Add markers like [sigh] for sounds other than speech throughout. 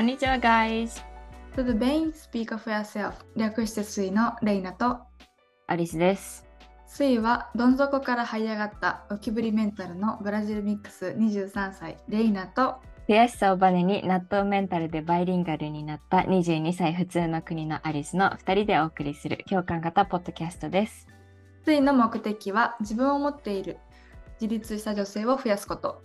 こんにちは、guys。To the Bain Speak of Yourself 略してスイのレイナとアリスです。スイはどん底から這い上がったゴキブリメンタルのブラジルミックス23歳レイナと悔しさをバネに納豆メンタルでバイリンガルになった22歳普通の国のアリスの2人でお送りする共感型ポッドキャストです。スイの目的は自分を持っている自立した女性を増やすこと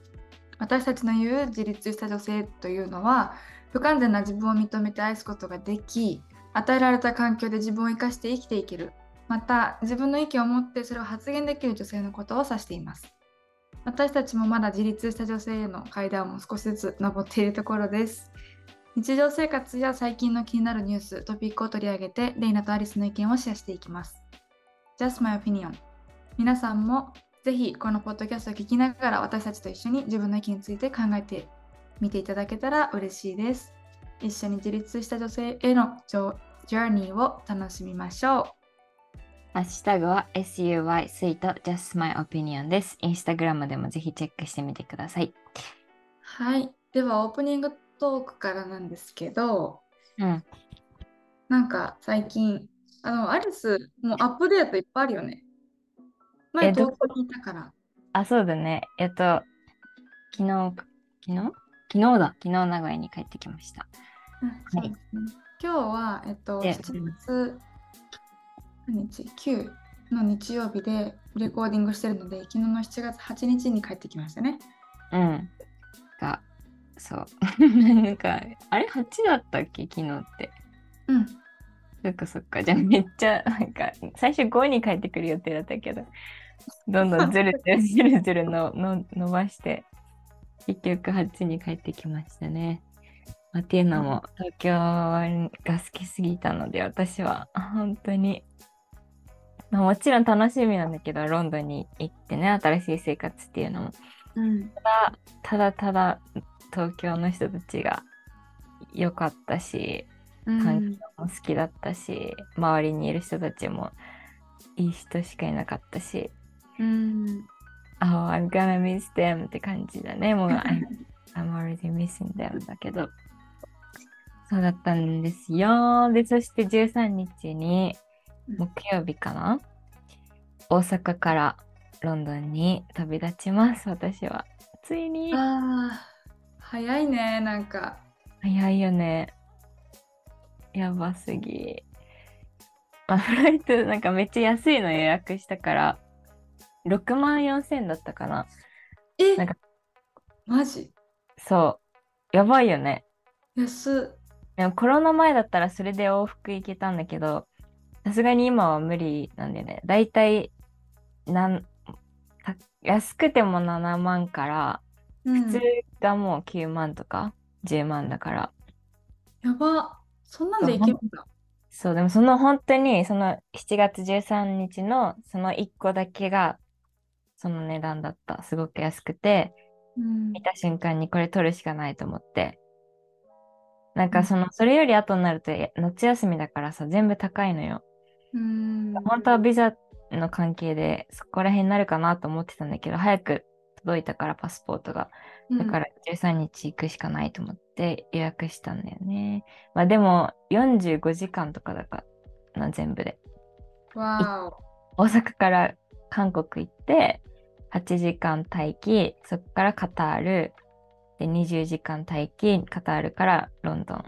私たちの言う自立した女性というのは不完全な自分を認めて愛すことができ与えられた環境で自分を生かして生きていける。また自分の意見を持ってそれを発言できる女性のことを指しています。私たちもまだ自立した女性への階段を少しずつ登っているところです。日常生活や最近の気になるニューストピックを取り上げてレイナとアリスの意見をシェアしていきます。Just my opinion 皆さんもぜひこのポッドキャストを聞きながら私たちと一緒に自分の意見について考えてみていただけたら嬉しいです。一緒に自立した女性へのジョーニーを楽しみましょハッシュタグは SUY スイート Just My Opinion です。インスタグラムでもぜひチェックしてみてください。う。はい。ではオープニングトークからなんですけど、うん。なんか最近、あの、アリス、もうアップデートいっぱいあるよね。前えど東京にいたから。あ、そうだね。えっと、昨日、昨日？昨日だ。昨日名古屋に帰ってきました。うんそうですね今日は、えっと、で7月何日 ?9 の日曜日でレコーディングしてるので、昨日の7月8日に帰ってきましたね。うん。が、そう。[laughs] なんか、あれ ?8 だったっけ？昨日って。うん。そっかそっか。じゃあめっちゃ、なんか、最初5に帰ってくる予定だったけど、どんどんずるずるずるずるのの伸ばして、結局8に帰ってきましたね。まあ、っていうのも、東京が好きすぎたので、私は本当に、まあ、もちろん楽しみなんだけど、ロンドンに行ってね、新しい生活っていうのも、うん。ただただただ東京の人たちが良かったし、環境も好きだったし、周りにいる人たちもいい人しかいなかったし、うん。Oh, I'm gonna miss them って感じだね。もう [laughs] I'm, already missing them だけど。そうだったんですよ。で、そして13日に木曜日かな？大阪からロンドンに旅立ちます、私は。ついに。ああ、早いね、なんか。早いよね。やばすぎ。まあ、フライトなんかめっちゃ安いの予約したから、6万4千だったかな。えなんかマジ？そう。やばいよね。安っ。でもコロナ前だったらそれで往復行けたんだけど、さすがに今は無理なんだよね。だいたいなんた安くても7万から、うん普通がもう9万とか10万だから。やば。そんなんでいけるんだ。そう、でもその本当にその7月13日のその1個だけがその値段だった。すごく安くて、うん見た瞬間にこれ取るしかないと思って。なんうんかその、それより後になるとえ夏休みだからさ、全部高いのよ。うん。本当はビザの関係でそこら辺になるかなと思ってたんだけど、早く届いたからパスポートが。だから13日行くしかないと思って予約したんだよね。まあでも45時間とかだからな、全部で。大阪から韓国行って8時間待機、そこからカタール、で20時間待機、カタールからロンドン。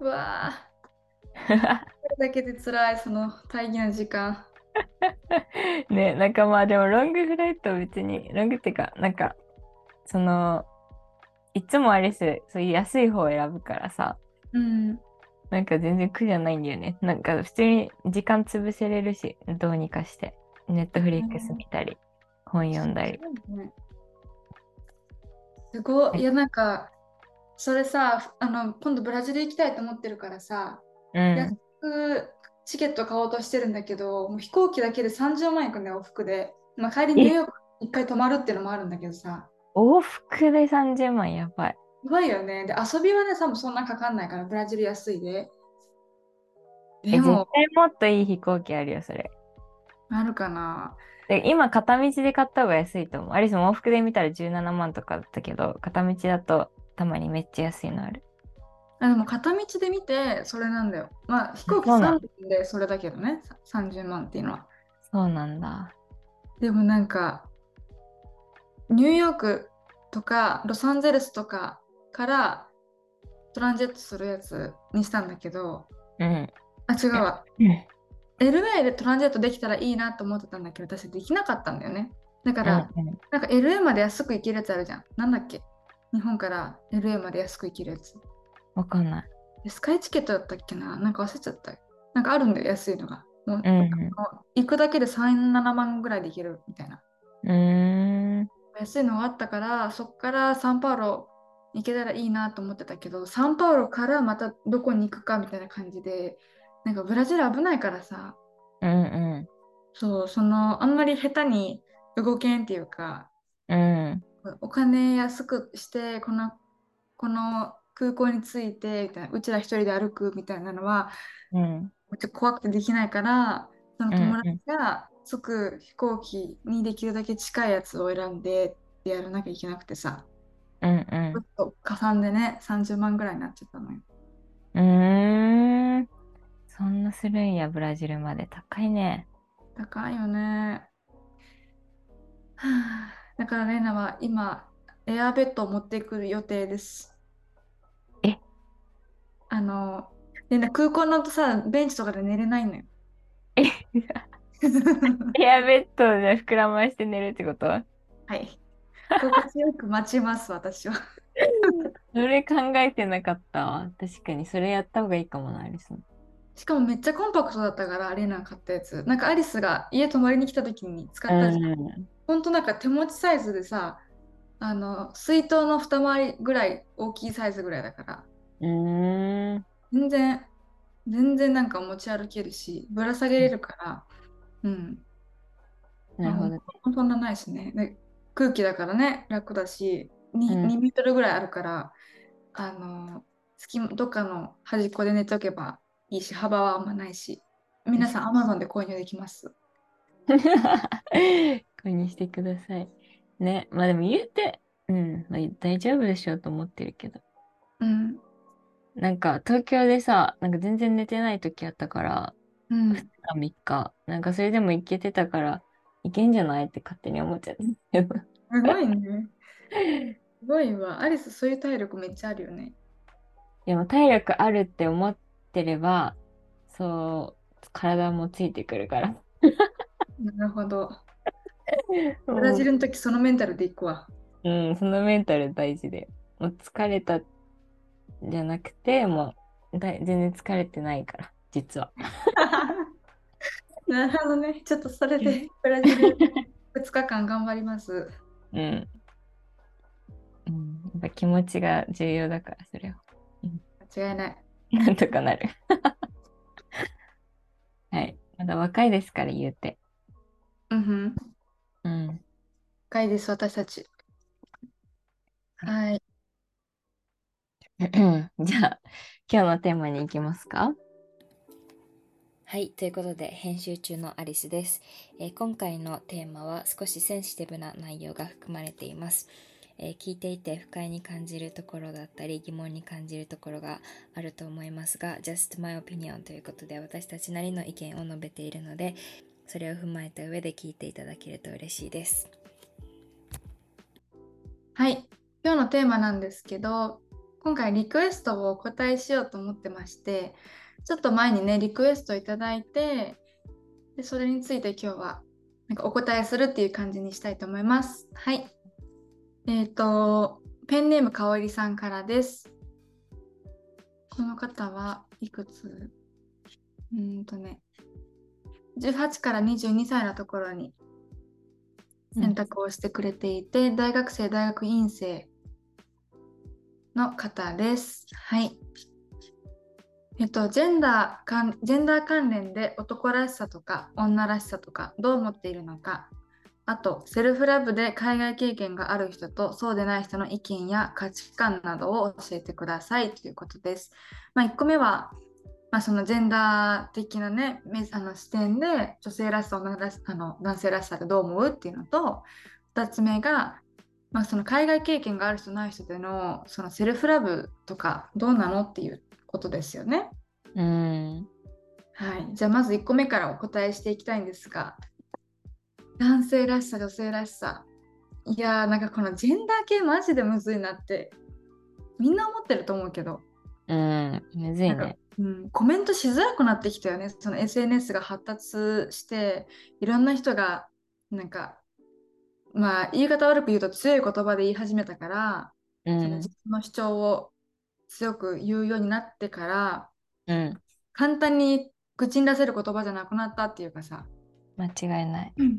お。うわー [laughs] それだけで辛い、その大義な時間。[laughs] ね、なんかまあでもロングフライト別に、ロングっていうか、なんか、その、いつもアリス、そういう安い方を選ぶからさ、うん。なんか全然苦じゃないんだよね。なんか普通に時間潰せれるし、どうにかして。ネットフリックス見たり、本読んだり。すごい。いや、なんか、それさ、あの、今度ブラジル行きたいと思ってるからさ、うん安。くチケット買おうとしてるんだけど、もう飛行機だけで30万円いくんだよ、往復で。まあ、帰りニューヨーク一回泊まるっていうのもあるんだけどさ、往復で30万やばい。やばいよね。で、遊びはね、多分そんなかかんないから、ブラジル安いで。え、絶対でも、もっといい飛行機あるよ、それ。あるかな。で今、片道で買った方が安いと思う。アリスも往復で見たら17万とかだったけど、片道だとたまにめっちゃ安いのある。あでも片道で見てそれなんだよ。まあ飛行機そうなの3分でそれだけどね、さ30万っていうのは。そうなんだ。でもなんか、ニューヨークとかロサンゼルスとかからトランジェットするやつにしたんだけど、うん。あ、違うわ。うん。LA でトランジェットできたらいいなと思ってたんだけど、私できなかったんだよね。だから、うんなんか LA まで安く行けるやつあるじゃん。なんだっけ？日本から LA まで安く行けるやつ。わかんない。でスカイチケットだったっけな？なんか忘れちゃった。なんかあるんだよ、安いのが。もう、うん行くだけで3、7万ぐらいで行けるみたいな。うーん。安いのがあったから、そっからサンパウロ行けたらいいなと思ってたけど、サンパウロからまたどこに行くかみたいな感じで、なんかブラジル危ないからさ、うんうそう、その、あんまり下手に動けんっていうか、ん。うん。お金安くして、この、この空港に着いて、みたいな、うちら一人で歩くみたいなのは、うん。ちょっと怖くてできないから、その友うん達が着く飛行機にできるだけ近いやつを選んでやらなきゃいけなくてさ、うんちょっと加算でね、30万ぐらいになっちゃったのよ。うん。そんなするんや、ブラジルまで。高いね。高いよね。はあだからレイナは今、エアベッドを持ってくる予定です。え？あの、レイナ空港のさ、ベンチとかで寝れないのよ。え？[laughs] エアベッドで膨らまして寝るってこと？はい。心地よく待ちます、私は。[laughs] それ考えてなかったわ。確かに、それやった方がいいかもな、アリスン。しかもめっちゃコンパクトだったから、レイナが買ったやつ。なんかアリスが家泊まりに来た時に使ったじゃん。うん。ほんとなんか手持ちサイズでさ、あの、水筒の二回りぐらい大きいサイズぐらいだから、うーん。全然、全然なんか持ち歩けるし、ぶら下げれるから、うん。なるほど。ほんそんなないしね。で空気だからね、楽だし、にうん 2, メートルぐらいあるから、あの、隙間どっかの端っこで寝ておけばいいし、幅はあんまないし、皆さん Amazon で購入できます？[laughs] 購入してください。ね、まあでも言うて、うん、まあ、大丈夫でしょうと思ってるけど。うん。なんか東京でさ、なんか全然寝てない時あったから、うん。2日3日、なんかそれでも行けてたから、いけんじゃないって勝手に思っちゃった。すごいね。[laughs] すごいわ。アリス、そういう体力めっちゃあるよね。でも体力あるって思ってれば、そう、体もついてくるから。なるほど。[laughs] ブラジルの時、そのメンタルで行くわ。うん、そのメンタル大事で。もう疲れたじゃなくて、もうだい全然疲れてないから、実は。[laughs] なるほどね。ちょっとそれでブラジル2日間頑張ります。うん。うん、やっぱ気持ちが重要だから、それは。間違いない。[laughs] なんとかなる。[laughs] はい。まだ若いですから、言うて。うんふん。うん。深いです、私たち。はい。[laughs] じゃあ、今日のテーマに行きますか？はい、ということで編集中のアリスです、えー今回のテーマは少しセンシティブな内容が含まれています、えー聞いていて不快に感じるところだったり疑問に感じるところがあると思いますが Just my opinion ということで私たちなりの意見を述べているのでそれを踏まえた上で聞いていただけると嬉しいですはい。今日のテーマなんですけど、今回リクエストをお答えしようと思ってまして、ちょっと前にね、リクエストいただいて、でそれについて今日はなんかお答えするっていう感じにしたいと思います。はい。えっ、と、ペンネームかおりさんからです。この方はいくつ？うーんとね、18から22歳のところに選択をしてくれていて、大学生、大学院生の方です。はい。えっと、ジェンダーかんジェンダー関連で男らしさとか女らしさとかどう思っているのか、あと、セルフラブで海外経験がある人とそうでない人の意見や価値観などを教えてくださいということです。まあ、1個目は、まあ、そのジェンダー的なね、めあの視点で女性らしさ、女らしあの男性らしさってどう思うっていうのと、2つ目が、まあ、その海外経験がある人ない人でのそのセルフラブとかどうなのっていうことですよね。うん。はい、じゃあまず1個目からお答えしていきたいんですが男性らしさ女性らしさいやーなんかこのジェンダー系マジでむずいなってみんな思ってると思うけど、うん。むずいね。うん、コメントしづらくなってきたよねその SNS が発達していろんな人がなんかまあ言い方悪く言うと強い言葉で言い始めたから、うんその自。分の主張を強く言うようになってからうん。簡単に口に出せる言葉じゃなくなったっていうかさ、間違いない。うん。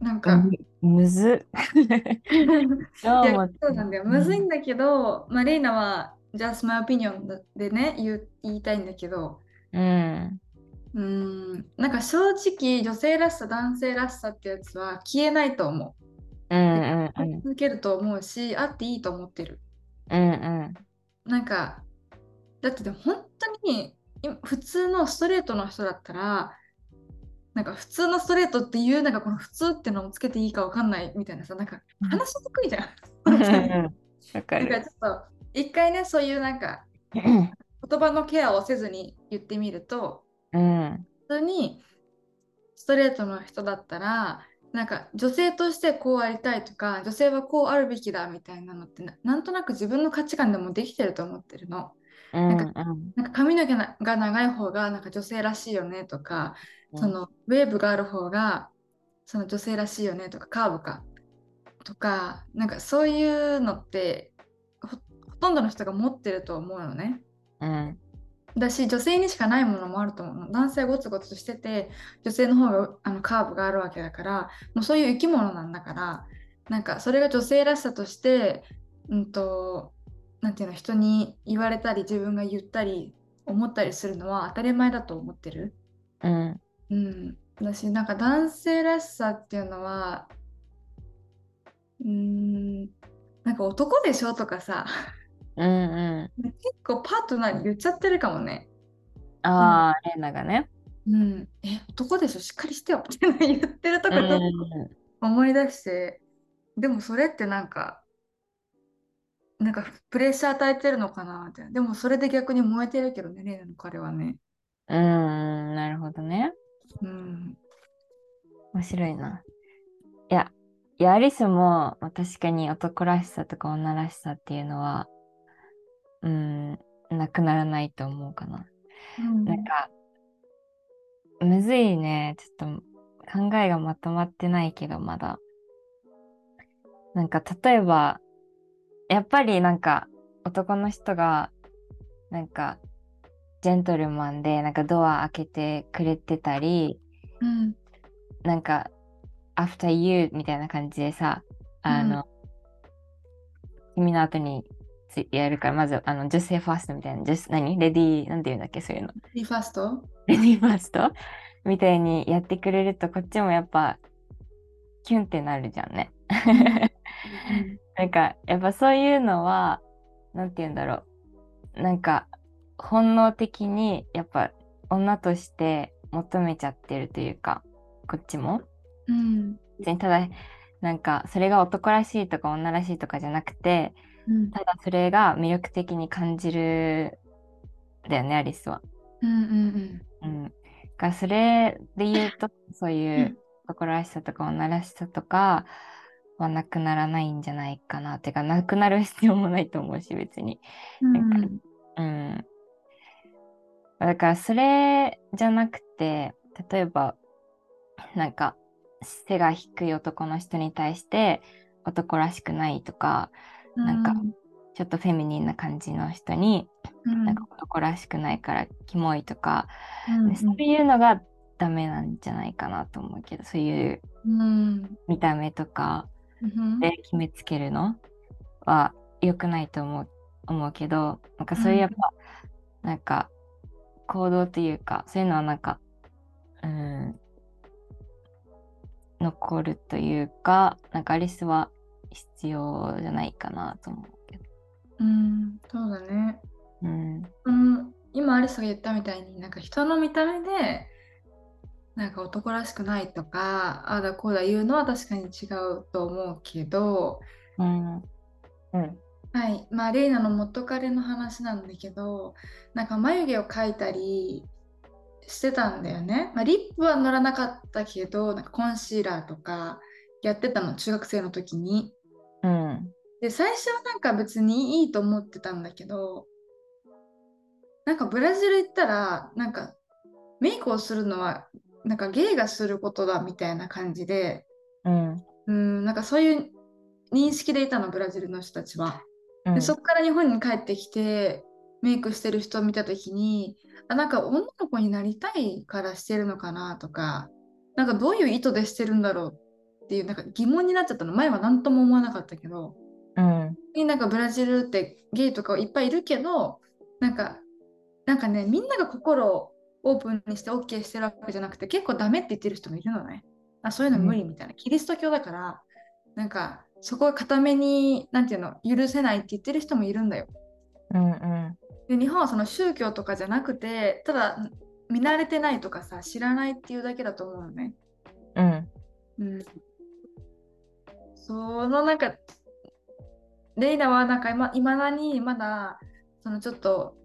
なんか、むむず [laughs] そうなんだよ。むずいんだけど、まあ、レイナは just my opinion でね言う、言いたいんだけど、うん。うん、なんか正直女性らしさ、男性らしさってやつは消えないと思うんうんう。うん。続けると思うし、あっていいと思ってる。うんうん。なんか、だって本当に今普通のストレートの人だったら、なんか普通のストレートっていう、なんかこの普通ってのをつけていいかわかんないみたいなさ、なんか話しにくいじゃん。[laughs] [laughs] なんかる。ちょっと一回ね、そういうなんかうん [laughs] 言葉のケアをせずに言ってみると、うん。普通にストレートの人だったら、なんか女性としてこうありたいとか、女性はこうあるべきだみたいなのってな、なんとなく自分の価値観でもできてると思ってるの。うんなんうんなんか髪の毛が長い方がなんか女性らしいよねとか、そのウェーブがある方がその女性らしいよねとかカーブかとかなんかそういうのってほほとんどの人が持ってると思うのね。うんだし女性にしかないものもあると思うの男性はゴツゴツしてて女性の方があのカーブがあるわけだからもうそういう生き物なんだからなんかそれが女性らしさとしてうんとなんていうの人に言われたり自分が言ったり思ったりするのは当たり前だと思ってる。うんうん、私なんか男性らしさっていうのはうーんなんか男でしょとかさうんうん。結構パートナーに言っちゃってるかもね。ああ、レンナがね。うん、え男でしょ？しっかりしてよって言ってるとうこちょっとん思い出してでもそれってなんかなんかプレッシャー与えてるのかなってでもそれで逆に燃えてるけどねレイナの彼はね。うん、なるほどね。うん面白いな。いや、いや、アリスもまあ確かに男らしさとか女らしさっていうのは、うん、なくならないと思うかな。うんなんか、むずいね。ちょっと考えがまとまってないけど、まだ。なんか、例えば、やっぱりなんか、男の人が、なんか、ジェントルマンで、なんかドア開けてくれてたり、うん。なんか、after you みたいな感じでさ、あの、君の後につやるから、まず、あの、女性ファーストみたいな、女性何？レディー、なんて言うんだっけ、そういうの。リファースト？レディーファースト？みたいにやってくれると、こっちもやっぱ、キュンってなるじゃんね。[laughs] なんか、やっぱそういうのは、なんて言うんだろう。なんか、本能的に、やっぱ、女として求めちゃってるというか、こっちも。うん別にただ、なんか、それが男らしいとか女らしいとかじゃなくて、うんただそれが魅力的に感じる、だよね、アリスは。うんうんうん。だからそれで言うと、そういう男らしさとか女らしさとかはなくならないんじゃないかな。てか、なくなる必要もないと思うし、別に。うんうん。だから、それじゃなくて、例えば、なんか、背が低い男の人に対して男らしくないとか、なんかちょっとフェミニンな感じの人に、うん。なんか男らしくないからキモいとか、うんでそういうのがダメなんじゃないかなと思うけど、そういううん。見た目とかうん。で決めつけるのは良くないと思う思うけど、なんかそういうやっぱ、なんか行動というか、そういうのはなんか、うん、残るというか、なんかアリスは必要じゃないかなと思うけど。うんそうだね。うん、うん、今アリスが言ったみたいになんか人の見た目でなんか男らしくないとかああだこうだ言うのは確かに違うと思うけど、うん。うん。はいまあレイナの元彼の話なんだけどなんか眉毛を描いたりしてたんだよね、まあ、リップは塗らなかったけどなんかコンシーラーとかやってたの中学生の時にうん。で最初はなんか別にいいと思ってたんだけどなんかブラジル行ったらなんかメイクをするのはなんかゲイがすることだみたいな感じでうん。うんなんかそういう認識でいたのブラジルの人たちは。うん。でそこから日本に帰ってきてメイクしてる人を見た時にあなんか女の子になりたいからしてるのかなとかなんかどういう意図でしてるんだろうっていうなんか疑問になっちゃったの。前は何とも思わなかったけどうん。なんかブラジルってゲイとかいっぱいいるけどなんかなんかねみんなが心をオープンにして OK してるわけじゃなくて結構ダメって言ってる人もいるのね。あそういうの無理みたいな、キリスト教だからなんかそこを固めになんていうの許せないって言ってる人もいるんだようん。うん。で日本はその宗教とかじゃなくてただ見慣れてないとかさ知らないっていうだけだと思うのねうん。うんそのなんかレイナはなんかいま未だにまだそのちょっと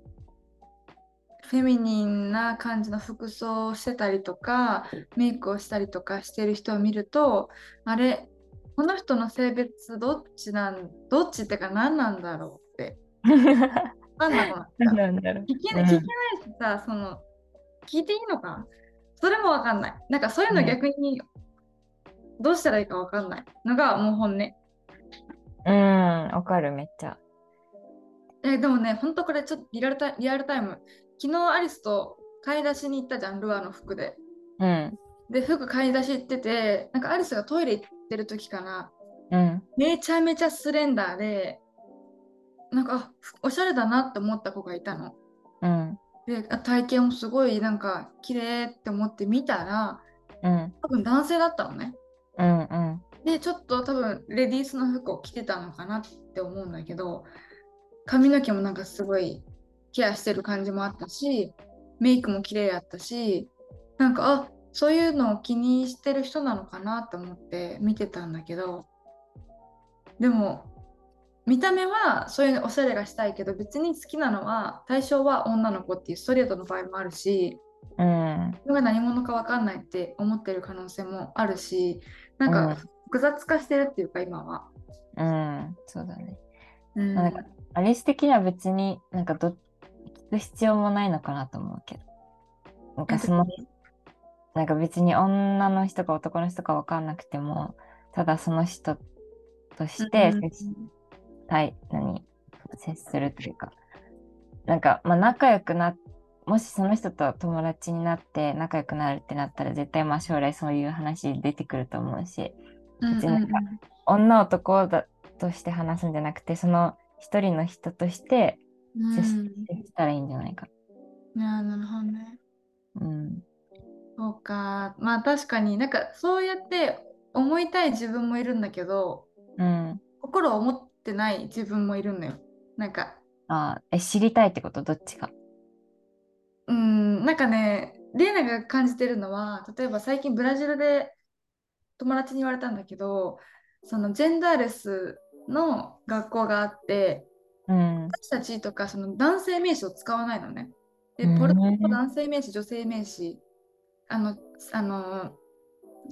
フェミニンな感じの服装をしてたりとかメイクをしたりとかしてる人を見るとあれこの人の性別どっちなんどっちってか何なんだろうって分かんなくなんだろう。聞けない聞けないしさ、その聞いていいのかそれもわかんない。なんかそういうの逆にどうしたらいいかわかんないのがもう本音。うん。わかる、めっちゃ。えでもね、ほんとこれちょっとリアルタイリアルタイム。昨日アリスと買い出しに行ったじゃん、ルアーの服で。うん。で、服買い出し行ってて、なんかアリスがトイレ行ってる時かな。うん。めちゃめちゃスレンダーで、なんかあおしゃれだなって思った子がいたの。うん。で、あ体型もすごいなんか綺麗って思って見たら、うん。多分男性だったのね。うん。うん。で、ちょっと多分レディースの服を着てたのかなって思うんだけど、髪の毛もなんかすごいケアしてる感じもあったし、メイクも綺麗やったし、なんか、あそういうのを気にしてる人なのかなと思って見てたんだけど、でも、見た目はそういうおしゃれがしたいけど、別に好きなのは対象は女の子っていうストレートの場合もあるし、うん。自分が何者か分かんないって思ってる可能性もあるし、なんうんか複雑化してるっていうか、今は。うん。そうだね。うんなんかアリス的には別になんかど聞く必要もないのかなと思うけど。なんかその、なんか別に女の人か男の人かわかんなくても、ただその人としてうん接したい、何、接するというか、なんかまあ仲良くな、もしその人と友達になって仲良くなるってなったら絶対まあ将来そういう話出てくると思うし、うん別になんか女男だとして話すんじゃなくて、その一人の人としてうん接うんしたらいいんじゃないか。なるほどね。うん。そうか。まあ確かになんかそうやって思いたい自分もいるんだけど、うん。心を持ってない自分もいるんだよ。なんか、あえ、知りたいってこと？どっちか。うん、なんかね、レイナが感じてるのは、例えば最近ブラジルで友達に言われたんだけど、そのジェンダーレスの学校があって、うん。私たちとかその男性名詞を使わないのね。で、うんポルトガル語男性名詞、女性名詞、あの、あの、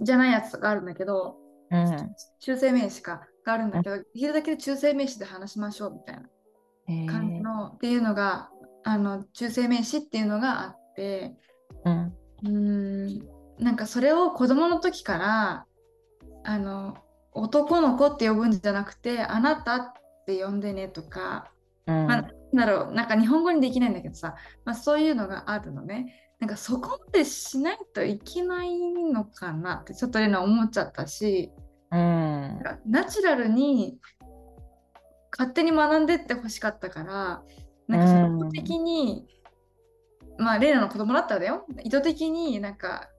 じゃないやつとかあるんだけど、うん。中性名詞かがあるんだけど、できるだけ中性名詞で話しましょうみたいなへ感じえ。の、っていうのが、あの、中性名詞っていうのがあって、うん。うーん、なんかそれを子供の時から、あの、男の子って呼ぶんじゃなくて、あなたって呼んでねとか、うん。まあ、なんだろう、なんか日本語にできないんだけどさ、まあ、そういうのがあるのね。なんかそこまでしないといけないのかなってちょっとレナ思っちゃったし、うんナチュラルに勝手に学んでってほしかったから、なんか意図的に、まあレイナの子供だったらだよ、意図的になんか、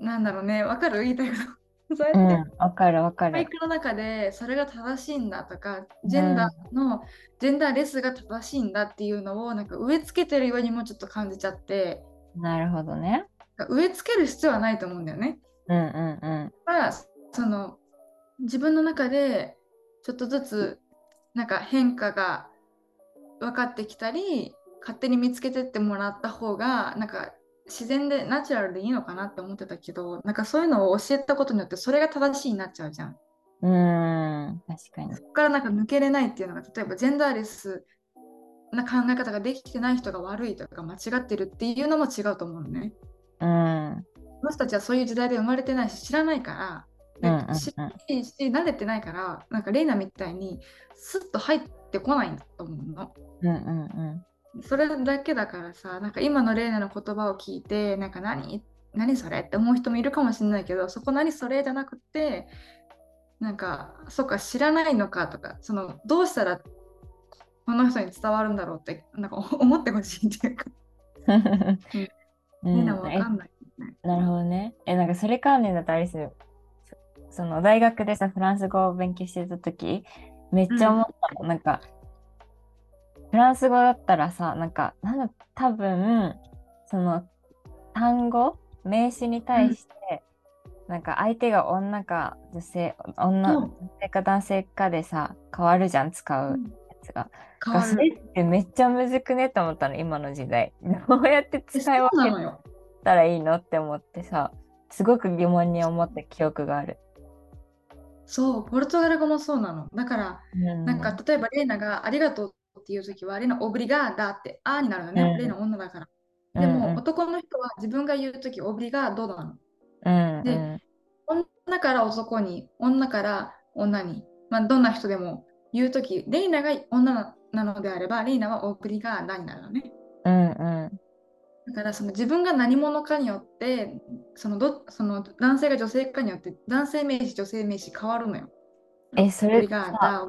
なんだろうね、わかる言いたいこと。そううんやって、。わかるわかる。教育の中でそれが正しいんだとか、ジェンダーの、ジェンダーレスが正しいんだっていうのをなんか植え付けてるようにもちょっと感じちゃって、なるほどね。植え付ける必要はないと思うんだよね。うんうんうん。だその自分の中でちょっとずつなんか変化が分かってきたり勝手に見つけてってもらった方がなんか自然でナチュラルでいいのかなって思ってたけどなんかそういうのを教えたことによってそれが正しいになっちゃうじゃん。うーん、確かに。そこからなんか抜けれないっていうのが例えばジェンダーレスな考え方ができてない人が悪いとか間違ってるっていうのも違うと思うのね。うん。この人たちはそういう時代で生まれてないし知らないから、うんうんうんで知らないし慣れてないからなんかレイナみたいにスッと入ってこないんだと思うの。うんうんそれだけだからさなんか今のレイナの言葉を聞いてなんか何？何それ？って思う人もいるかもしれないけどそこ何それじゃなくてなんかそっか知らないのかとかそのどうしたらこの人に伝わるんだろうってなんか [laughs] 思ってほしいっていうか、なわえかんない、ね。なるほどね。え、なんかそれ関連だとあれですよ。そその大学でさ、フランス語を勉強してた時？めっちゃ思ったの。なんか、フランス語だったらさ、なんか、なんだ、多分、その単語、名詞に対して、なんか相手が女か女性、女、うん。女性か男性かでさ、変わるじゃん、使う。やつが。変わそれる。ってめっちゃむずくね？って思ったの、今の時代。[laughs] どうやって使い分け。たらいいのって思ってさ、すごく疑問に思った記憶がある。そう、ポルトガル語もそうなの。だから、うんなんか例えばレイナがありがとうっていう時は、レイナオブリガーダってあーになるのね。うんレイナ女だから。でうんも、男の人は自分が言う時オブリガードなの？うんでうん女から男に、女から女に、まあ、どんな人でも言う時、レイナが女なのであれば、レイナはオブリガーダになるのね。うんうん。だからその自分が何者かによってそのどその男性が女性かによって男性名詞女性名詞変わるのよ。えそれオブリガーダ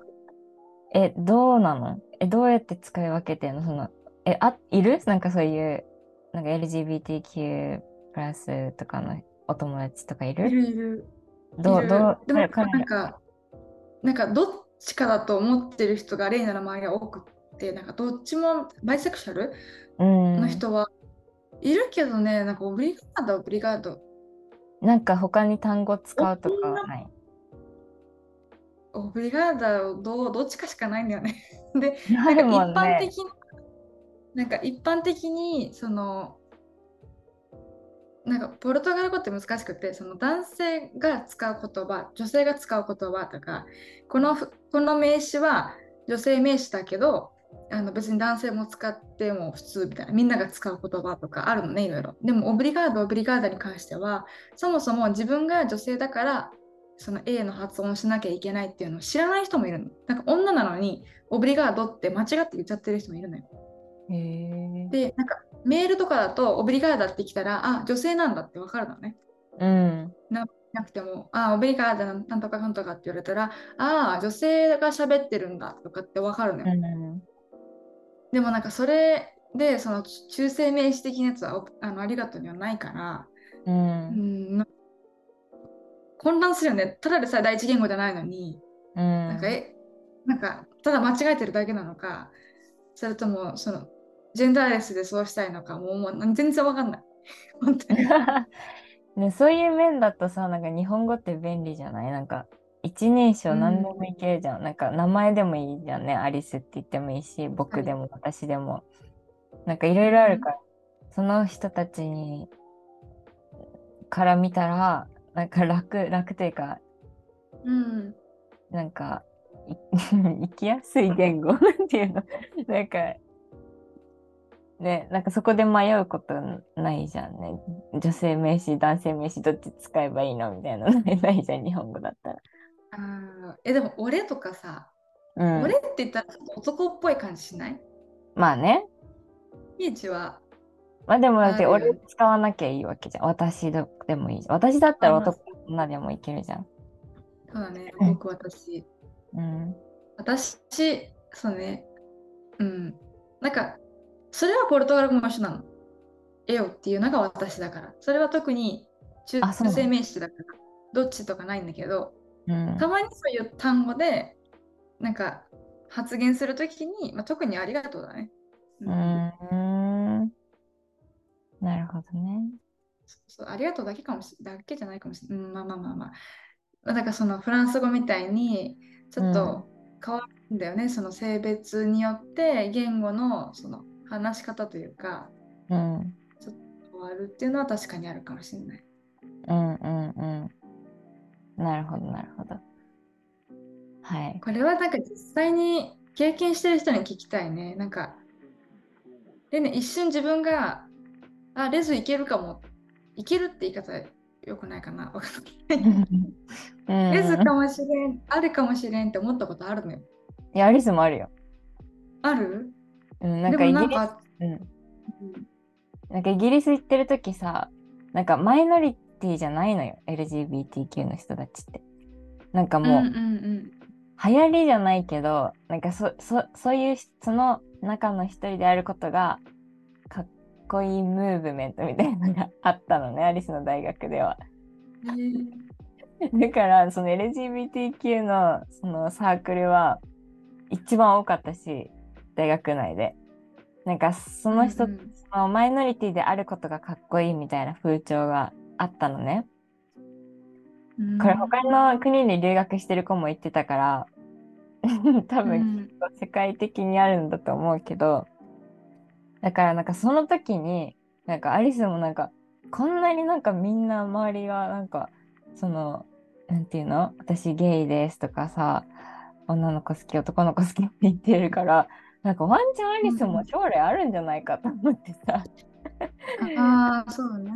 え、どうなの？え、どうやって使い分けてんの？その、え、あ、いる？なんかそういう、なんか LGBTQ プラスとかのお友達とかいる？いるいる。ど、いうる。どう、でも彼なんか、なんかどっちかだと思ってる人がレイナの周りは多くって、なんかどっちもバイセクシャルうんの人はいるけどね、なんかオブリガード、オブリガード。なんか他に単語使うとかはない。オブリガードどうどっちかしかないんだよね。[laughs] で、あるもん一般ね。的に、なんか一般的にそのなんかポルトガル語って難しくてその男性が使う言葉女性が使う言葉とかこのふこの名詞は女性名詞だけどあの別に男性も使っても普通みたいなみんなが使う言葉とかあるのねいろいろ。でもオブリガードオブリガーダに関してはそもそも自分が女性だからその A の発音をしなきゃいけないっていうのを知らない人もいるの。なんか女なのにオブリガードって間違って言っちゃってる人もいるのよ。へえ。で、なんかメールとかだとオブリガーダって来たら、あ、女性なんだってわかるのね。うん。なくても、あ、オブリガーダなんとかなんとかって言われたら、あ、女性が喋ってるんだとかってわかるのよ。うん。でもなんかそれで、その中性名詞的なやつはおあのありがとうにはないから、う。うんん、な混乱するよね。ただでさえ第一言語じゃないのに、うん。なんか、え、なんか、ただ間違えてるだけなのか、それとも、その、ジェンダーレスでそうしたいのか、もうもう全然わかんない。[laughs] 本当に。[laughs] ね、そういう面だとさ、なんか日本語って便利じゃない？なんか一人称何でもいけるじゃん。なんか名前でもいいじゃんね。アリスって言ってもいいし、僕でも私でも。なんかいろいろあるから、その人たちにから見たら、なんか楽、楽というか、うん。なんか、い [laughs] 生きやすい言語なんていうの？なんか、ね、なんかそこで迷うことないじゃんね。女性名詞、男性名詞、どっち使えばいいのみたいな [laughs] のないじゃん、日本語だったら。あーえ、でも、俺とかさ、うん。俺って言ったら男っぽい感じしない？まあね。イーチは、まあでもだって俺使わなきゃいいわけじゃん。私ででもいいじゃん。私だったら男女でもいけるじゃん。そうだね、うん僕、私。うん。私、そうね、うん。なんか、それはポルトガル語も一緒なの。エオっていうのが私だから。それは特に中性名詞だから、どっちとかないんだけど、うん。たまにそういう単語で、なんか発言するときに、まあ、特にありがとうだね。うーん。なるほどね。そうありがとうだけかもしだけじゃないかもしれない。うん、まあまあまあまあ。だからそのフランス語みたいにちょっと変わるんだよね、その性別によって言語のその話し方というかうん。変わるっていうのは確かにあるかもしれない。うんうんうん。なるほど、なるほど。はい。これはなんか実際に経験してる人に聞きたいね。なんか、でね、一瞬自分が、あ、レズいけるかも。いけるって言い方よくないかな。わかんないうん [laughs] レズかもしれん、あるかもしれんって思ったことあるのよ。いや、アリスもあるよ。ある？うん、なんでかイギリス、うん、うんなんかイギリス行ってる時さ、なんかマイノリティじゃないのよ、LGBTQ の人たちって。なんかもう、うんうんうん流行りじゃないけど、なんかそそそういうしその中の一人であることがかっこいいムーブメントみたいなのがあったのね、アリスの大学では。へーだからその LGBTQ のそのサークルは一番多かったし大学内で。なんかその人、うんうん。そのマイノリティであることがかっこいいみたいな風潮があったのね。うん。これ他の国に留学してる子も言ってたから [laughs] 多う分ん世界的にあるんだと思うけどだからなんかその時になんかアリスもなんかこんなになんかみんな周りがなんかそのなんていうの？私ゲイですとかさ女の子好き男の子好きって言ってるからなんかワンチャンアリスも将来あるんじゃないかと思ってさ、ああ、そうね。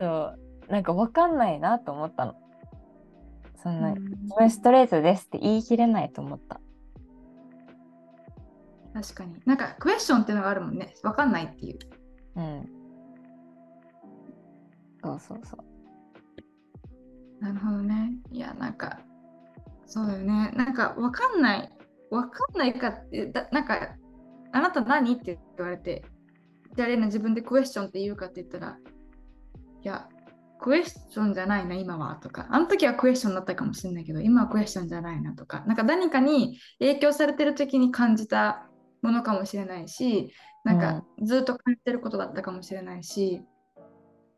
そうなんかわかんないなと思ったのそんな、うん自分ストレートですって言い切れないと思った確かに。なんかクエスチョンっていうのがあるもんね。わかんないっていう。うんそうそうそうなるほどね。いや、なんか、そうだよね。なんか、わかんない。わかんないかって、だなんか、あなた何？って言われて、じゃあ、レナ自分でクエスチョンって言うかって言ったら、いや、クエスチョンじゃないな、今はとか、あの時はクエスチョンだったかもしれないけど、今はクエスチョンじゃないなとか、なんか何かに影響されてる時に感じたものかもしれないし、なんかずっと感じてることだったかもしれないし、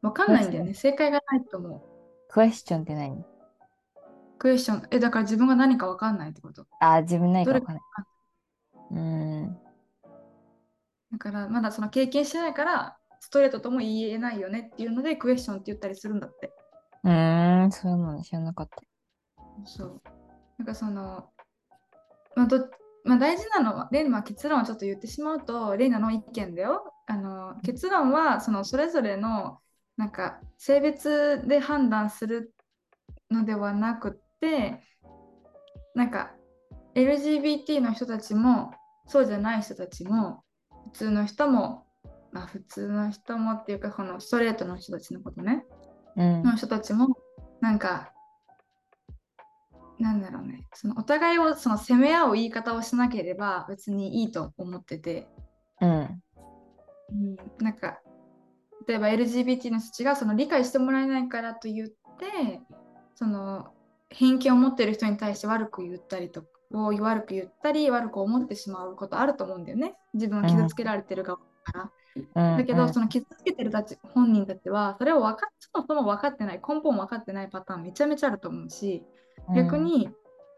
わかんないんだよね。正解がないと思う。クエスチョンって何？クエスチョン、え、だから自分が何かわかんないってこと？あ、自分ないかどれわかんない。うーん。だからまだその経験してないから、ストレートとも言えないよねっていうので、クエスチョンって言ったりするんだって。うーん、そうなの知らなかった。そう。なんかその、まあどまあ、大事なのは、レイナは結論をちょっと言ってしまうと、レイナの意見だよ。あの結論は、そのそれぞれのなんか性別で判断するのではなくて、なんか LGBT の人たちも、そうじゃない人たちも、普通の人も、まあ普通の人もっていうか、このストレートの人たちのことね。うん。の人たちもなんかなんだろうねそのお互いをその責め合う言い方をしなければ別にいいと思ってて、うん。うん、なんか例えば LGBT の人たちがその理解してもらえないからと言ってその偏見を持ってる人に対して悪く言ったりとを悪く言ったり悪く思ってしまうことあると思うんだよね自分を傷つけられてる側から。うん。だけど、うんその傷つけてるたち本人たちは、それを分かっそもそも分かってない、根本分かってないパターンめちゃめちゃあると思うし、逆、に、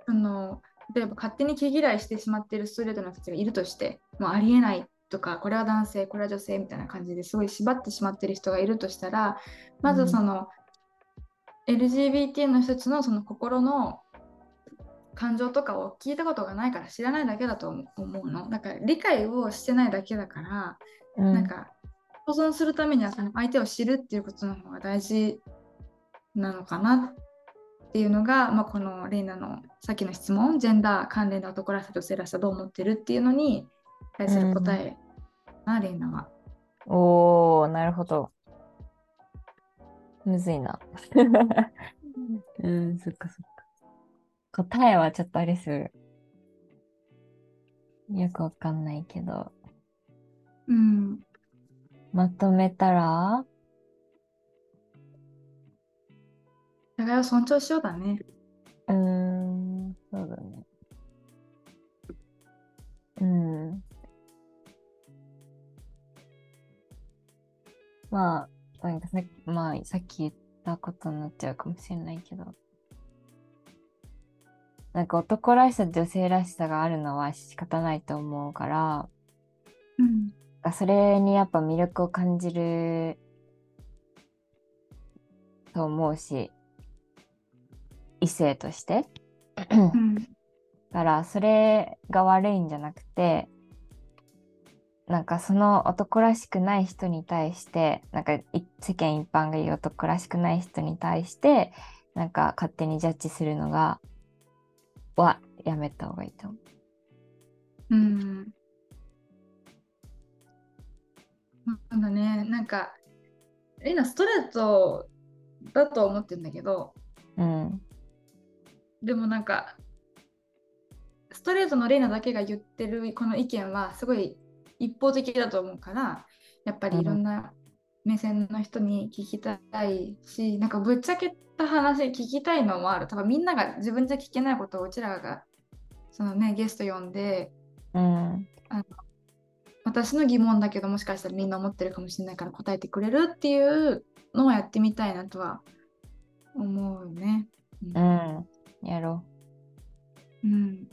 あの例えば勝手に毛嫌いしてしまっているストレートの人たちがいるとして、もうありえないとか、これは男性、これは女性みたいな感じですごい縛ってしまっている人がいるとしたら、まずその、LGBT の人たちのその心の感情とかを聞いたことがないから知らないだけだと思うの。だから理解をしてないだけだから、うん、なんか保存するためにはその相手を知るっていうことの方が大事なのかなっていうのが、まあ、このレイナのさっきの質問ジェンダー関連で男らしさ女性らしさどう思ってるっていうのに対する答えな、レイナは。おー、なるほど。むずいな。[laughs] うん、そっかそっか。答えはちょっとあれする。よくわかんないけど。うん、まとめたら？互いを尊重しようだね。うーん、そうだね。うん。まあ、なんかさっき、まあ、さっき言ったことになっちゃうかもしれないけど、なんか男らしさ、女性らしさがあるのは仕方ないと思うから、うんそれにやっぱ魅力を感じると思うし、異性として。うん。だからそれが悪いんじゃなくてなんかその男らしくない人に対してなんかい世間一般が言う男らしくない人に対してなんか勝手にジャッジするのがはやめた方がいいと思う。うんなんだねなんかレイナストレートだと思ってるんだけどうんでもなんかストレートのレイナだけが言ってるこの意見はすごい一方的だと思うからやっぱりいろんな目線の人に聞きたいし、なんかぶっちゃけた話聞きたいのもある。多分みんなが自分じゃ聞けないことをうちらがそのねゲスト呼んでうん。私の疑問だけどもしかしたらみんな思ってるかもしれないから答えてくれるっていうのをやってみたいなとは思うね。うん。やろうん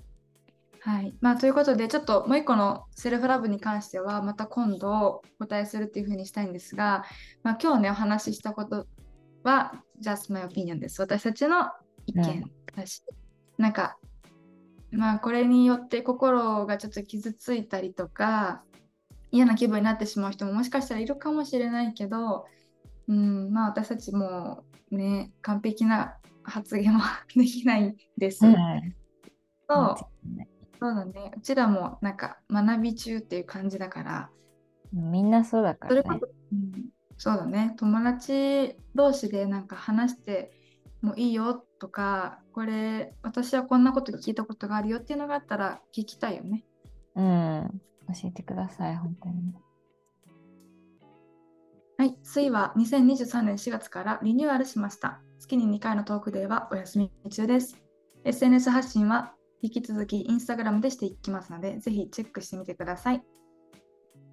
はい。まあ、ということでちょっともう一個のセルフラブに関してはまた今度お答えするっていうふうにしたいんですが、まあ、今日ねお話ししたことは just my opinion です。私たちの意見だし、なんかまあこれによって心がちょっと傷ついたりとか嫌な気分になってしまう人ももしかしたらいるかもしれないけど、うん、まあ私たちもね完璧な発言は [laughs] できないです。う。そうそうだね。うちらもなんか学び中っていう感じだから、みんなそうだからねそれこ。そ、うん、そうだね。友達同士でなんか話してもいいよとか、これ私はこんなこと聞いたことがあるよっていうのがあったら聞きたいよね。うん。教えてください、本当に。はい、水は2023年4月からリニューアルしました。月に2回のトークデーはお休み中です。SNS 発信は引き続きインスタグラムでしていきますので、ぜひチェックしてみてください。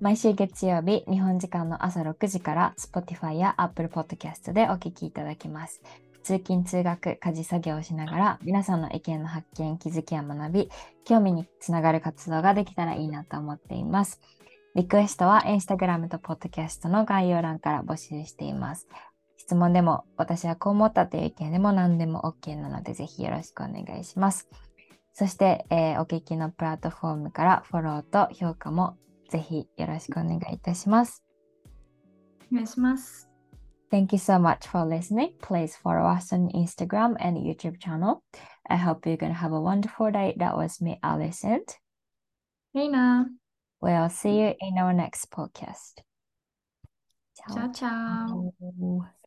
毎週月曜日、日本時間の朝6時から Spotify や Apple Podcast でお聞きいただけます。通勤・通学、家事作業をしながら皆さんの意見の発見、気づきや学び、興味につながる活動ができたらいいなと思っています。リクエストは Instagram と Podcast の概要欄から募集しています。質問でも私はこう思ったという意見でも何でも OK なのでぜひよろしくお願いします。そして、えーお聞きのプラットフォームからフォローと評価もぜひよろしくお願いいたします。お願いします。Thank you so much for listening. Please follow us on Instagram and YouTube channel. I hope you're going to have a wonderful day. That was me, Alison. レイナ We'll see you in our next podcast. チャオチャオ。Ciao.